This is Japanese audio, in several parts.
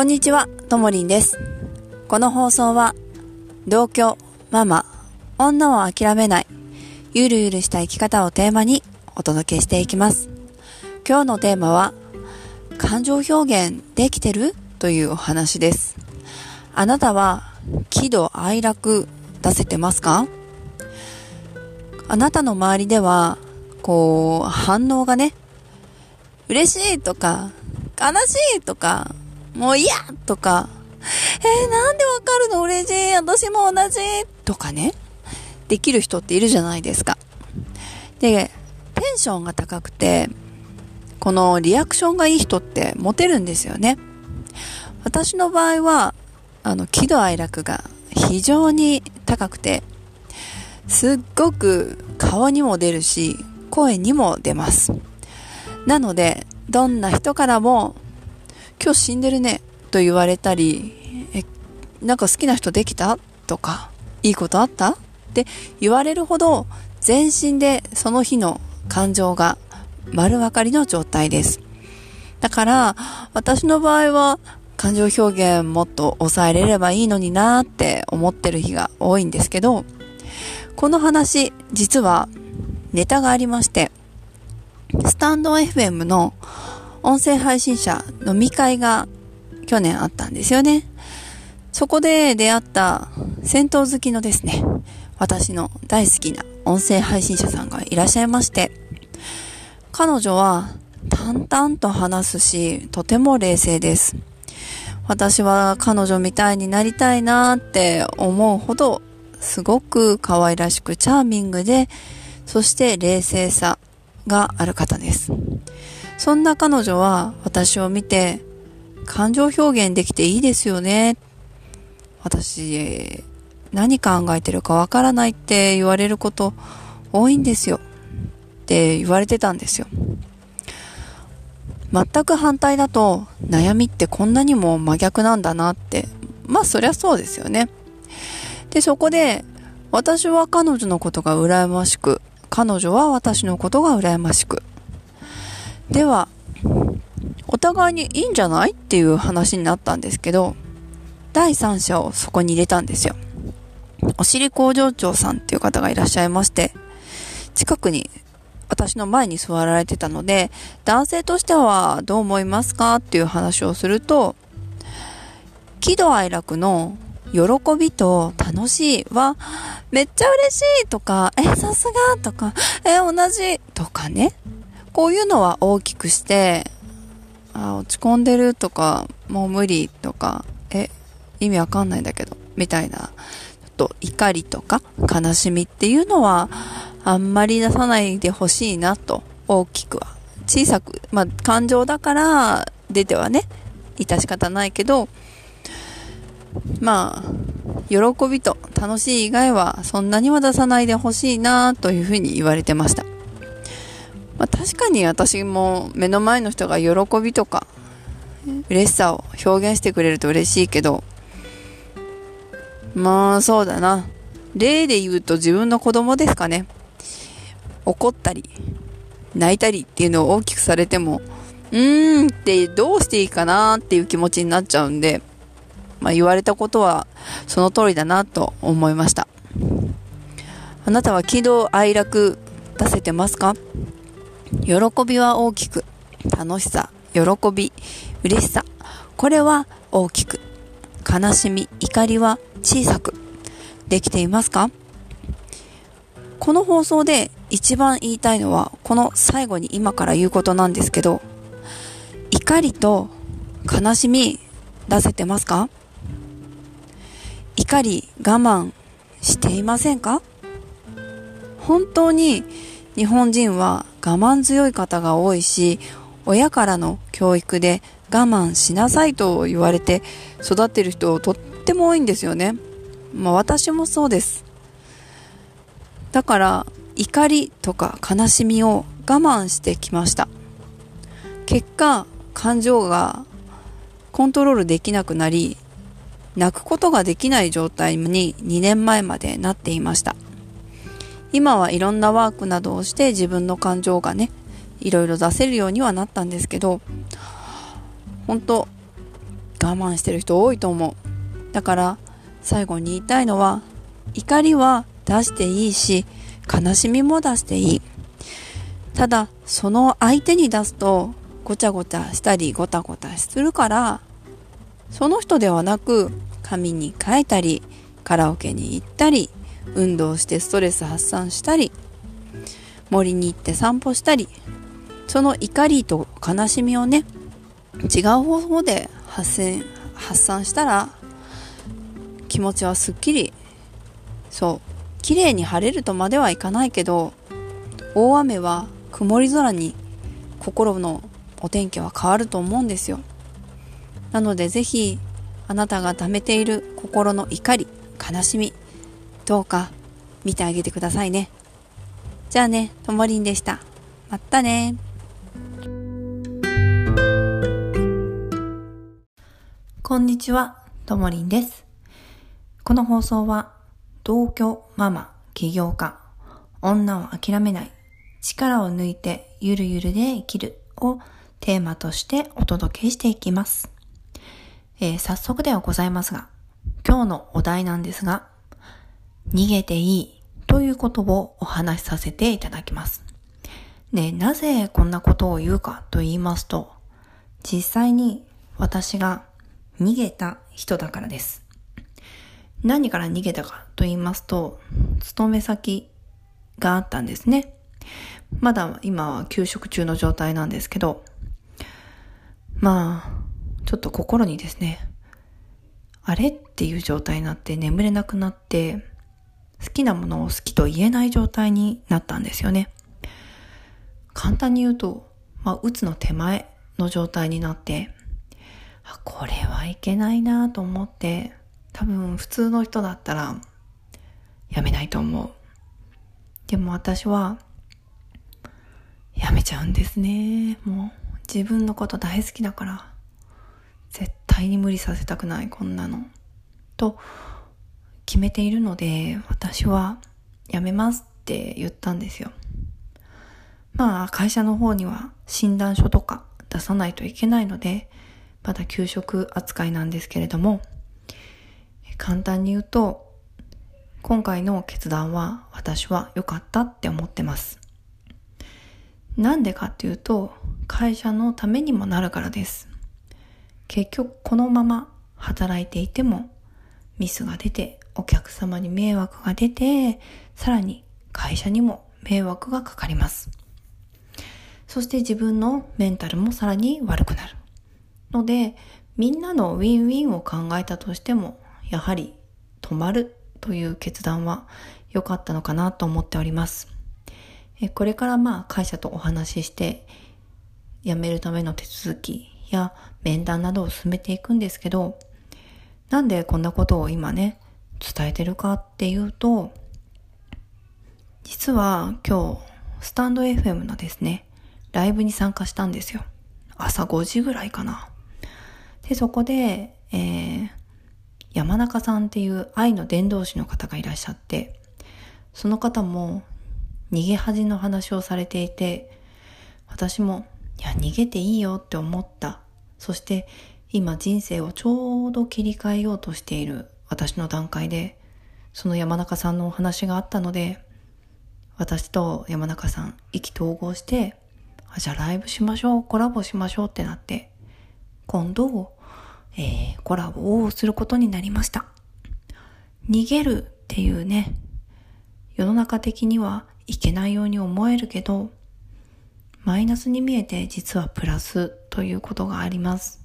こんにちは、ともりんです。この放送は、同居、ママ、女を諦めない、ゆるゆるした生き方をテーマにお届けしていきます。今日のテーマは、感情表現できてる？というお話です。あなたは、喜怒哀楽出せてますか？あなたの周りでは、こう、反応がね、嬉しいとか、悲しいとか、もう嫌とか、えー、なんでわかるの？嬉しい私も同じとかね、できる人っているじゃないですか。で、テンションが高くて、このリアクションがいい人ってモテるんですよね。私の場合は、あの、喜怒哀楽が非常に高くて、すっごく顔にも出るし、声にも出ます。なので、どんな人からも、今日死んでるね、と言われたり、え、なんか好きな人できた？とか、いいことあった？って言われるほど、全身でその日の感情が丸分かりの状態です。だから、私の場合は、感情表現もっと抑えれればいいのになーって思ってる日が多いんですけど、この話、実はネタがありまして、スタンド FM の音声配信者飲み会が去年あったんですよね。そこで出会った戦闘好きのですね、私の大好きな音声配信者さんがいらっしゃいまして、彼女は淡々と話すし、とても冷静です。私は彼女みたいになりたいなって思うほど、すごく可愛らしくチャーミングで、そして冷静さがある方です。そんな彼女は私を見て、感情表現できていいですよね。私、何考えてるかわからないって言われること多いんですよ。って言われてたんですよ。全く反対だと悩みってこんなにも真逆なんだなって。まあそりゃそうですよね。で、そこで私は彼女のことが羨ましく、彼女は私のことが羨ましく。では、お互いにいいんじゃないっていう話になったんですけど、第三者をそこに入れたんですよ。お尻工場長さんっていう方がいらっしゃいまして、近くに私の前に座られてたので、男性としてはどう思いますかっていう話をすると、喜怒哀楽の喜びと楽しいは、めっちゃ嬉しいとか、え、さすがとか、え、同じとかね。こういうのは大きくして、あ、落ち込んでるとか、もう無理とか、え、意味わかんないんだけど、みたいな、ちょっと怒りとか悲しみっていうのは、あんまり出さないでほしいなと、大きくは。小さく、まあ、感情だから出てはね、致し方ないけど、まあ、喜びと楽しい以外はそんなには出さないでほしいなというふうに言われてました。まあ、確かに私も目の前の人が喜びとか嬉しさを表現してくれると嬉しいけど、まあそうだな。例で言うと自分の子供ですかね。怒ったり、泣いたりっていうのを大きくされても、うーんってどうしていいかなっていう気持ちになっちゃうんで、まあ、言われたことはその通りだなと思いました。あなたは喜怒哀楽出せてますか？喜びは大きく、楽しさ、喜び、嬉しさ、これは大きく、悲しみ、怒りは小さく、できていますか？この放送で一番言いたいのは、この最後に今から言うことなんですけど、怒りと悲しみ出せてますか？怒り我慢していませんか？本当に日本人は我慢強い方が多いし、親からの教育で我慢しなさいと言われて育ってる人とっても多いんですよね。まあ私もそうです。だから怒りとか悲しみを我慢してきました。結果、感情がコントロールできなくなり、泣くことができない状態に2年前までなっていました。今はいろんなワークなどをして自分の感情がね、いろいろ出せるようにはなったんですけど、本当我慢してる人多いと思う。だから最後に言いたいのは怒りは出していいし悲しみも出していい。ただその相手に出すとごちゃごちゃしたりごたごたするからその人ではなく紙に書いたりカラオケに行ったり運動してストレス発散したり森に行って散歩したりその怒りと悲しみをね違う方法で発散発散したら気持ちはすっきりそう綺麗に晴れるとまではいかないけど大雨は曇り空に心のお天気は変わると思うんですよ。なのでぜひあなたが溜めている心の怒り悲しみどうか見てあげてくださいね。じゃあねともりんでした。またね。こんにちはともりんです。この放送は同居ママ起業家女を諦めない力を抜いてゆるゆるで生きるをテーマとしてお届けしていきます。えー、早速ではございますが、今日のお題なんですが、逃げていいということをお話しさせていただきます。で、なぜこんなことを言うかと言いますと、実際に私が逃げた人だからです。何から逃げたかと言いますと、勤め先があったんですね。まだ今は休職中の状態なんですけど、まあ、ちょっと心にですね、あれっていう状態になって眠れなくなって、好きなものを好きと言えない状態になったんですよね。簡単に言うと、まあ、うつの手前の状態になって、あ、これはいけないなと思って、多分普通の人だったら、やめないと思う。でも私は、やめちゃうんですね。もう、自分のこと大好きだから、絶対に無理させたくない、こんなの。と、決めているので、私は、やめますって言ったんですよ。まあ、会社の方には診断書とか出さないといけないので、まだ給食扱いなんですけれども、簡単に言うと、今回の決断は私は良かったって思ってます。なんでかっていうと、会社のためにもなるからです。結局このまま働いていてもミスが出てお客様に迷惑が出てさらに会社にも迷惑がかかります。そして自分のメンタルもさらに悪くなる。のでみんなのウィンウィンを考えたとしてもやはり止まるという決断は良かったのかなと思っております。これからまあ会社とお話しして辞めるための手続きや面談などを進めていくんですけど、なんでこんなことを今ね、伝えてるかっていうと、実は今日、スタンド FM のですね、ライブに参加したんですよ。朝5時ぐらいかな。で、そこで、えー、山中さんっていう愛の伝道師の方がいらっしゃって、その方も逃げ恥の話をされていて、私もいや、逃げていいよって思った。そして今人生をちょうど切り替えようとしている私の段階で、その山中さんのお話があったので、私と山中さん意気投合して、あじゃあライブしましょう、コラボしましょうってなって、今度、えー、コラボをすることになりました。逃げるっていうね、世の中的にはいけないように思えるけど、マイナスに見えて実はプラスということがあります。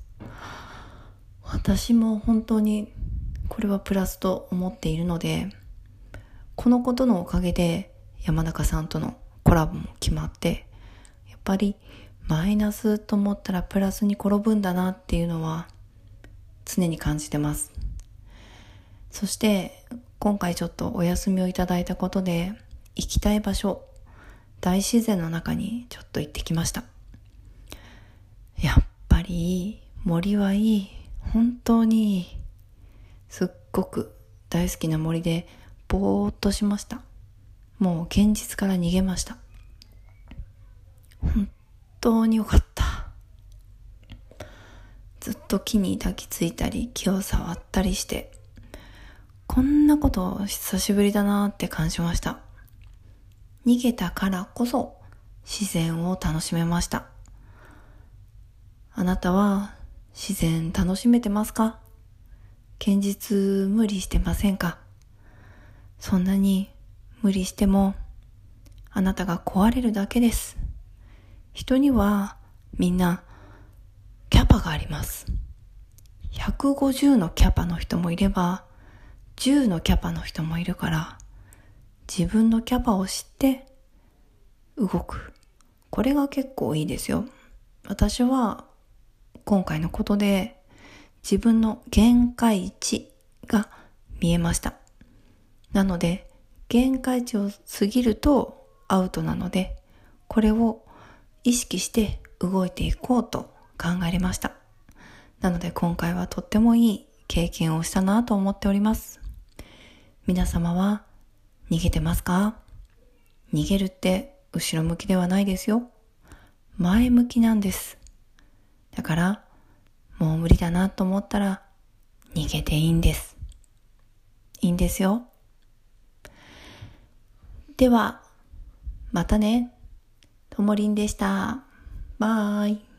私も本当にこれはプラスと思っているので、このことのおかげで山中さんとのコラボも決まって、やっぱりマイナスと思ったらプラスに転ぶんだなっていうのは常に感じてます。そして今回ちょっとお休みをいただいたことで行きたい場所大自然の中にちょっと行ってきました。やっぱり森はいい。本当にいい。すっごく大好きな森でぼーっとしました。もう現実から逃げました。本当によかった。ずっと木に抱きついたり木を触ったりしてこんなこと久しぶりだなって感じました逃げたからこそ自然を楽しめましたあなたは自然楽しめてますか？現実無理してませんか？そんなに無理してもあなたが壊れるだけです。人にはみんなキャパがあります。150のキャパの人もいれば10のキャパの人もいるから自分のキャパを知って動く。これが結構いいですよ。私は今回のことで自分の限界値が見えました。なので限界値を過ぎるとアウトなのでこれを意識して動いていこうと考えました。なので今回はとってもいい経験をしたなと思っております。皆様は逃げてますか？逃げるって後ろ向きではないですよ。前向きなんです。だから、もう無理だなと思ったら逃げていいんです。いいんですよ。では、またね。ともりんでした。バイ。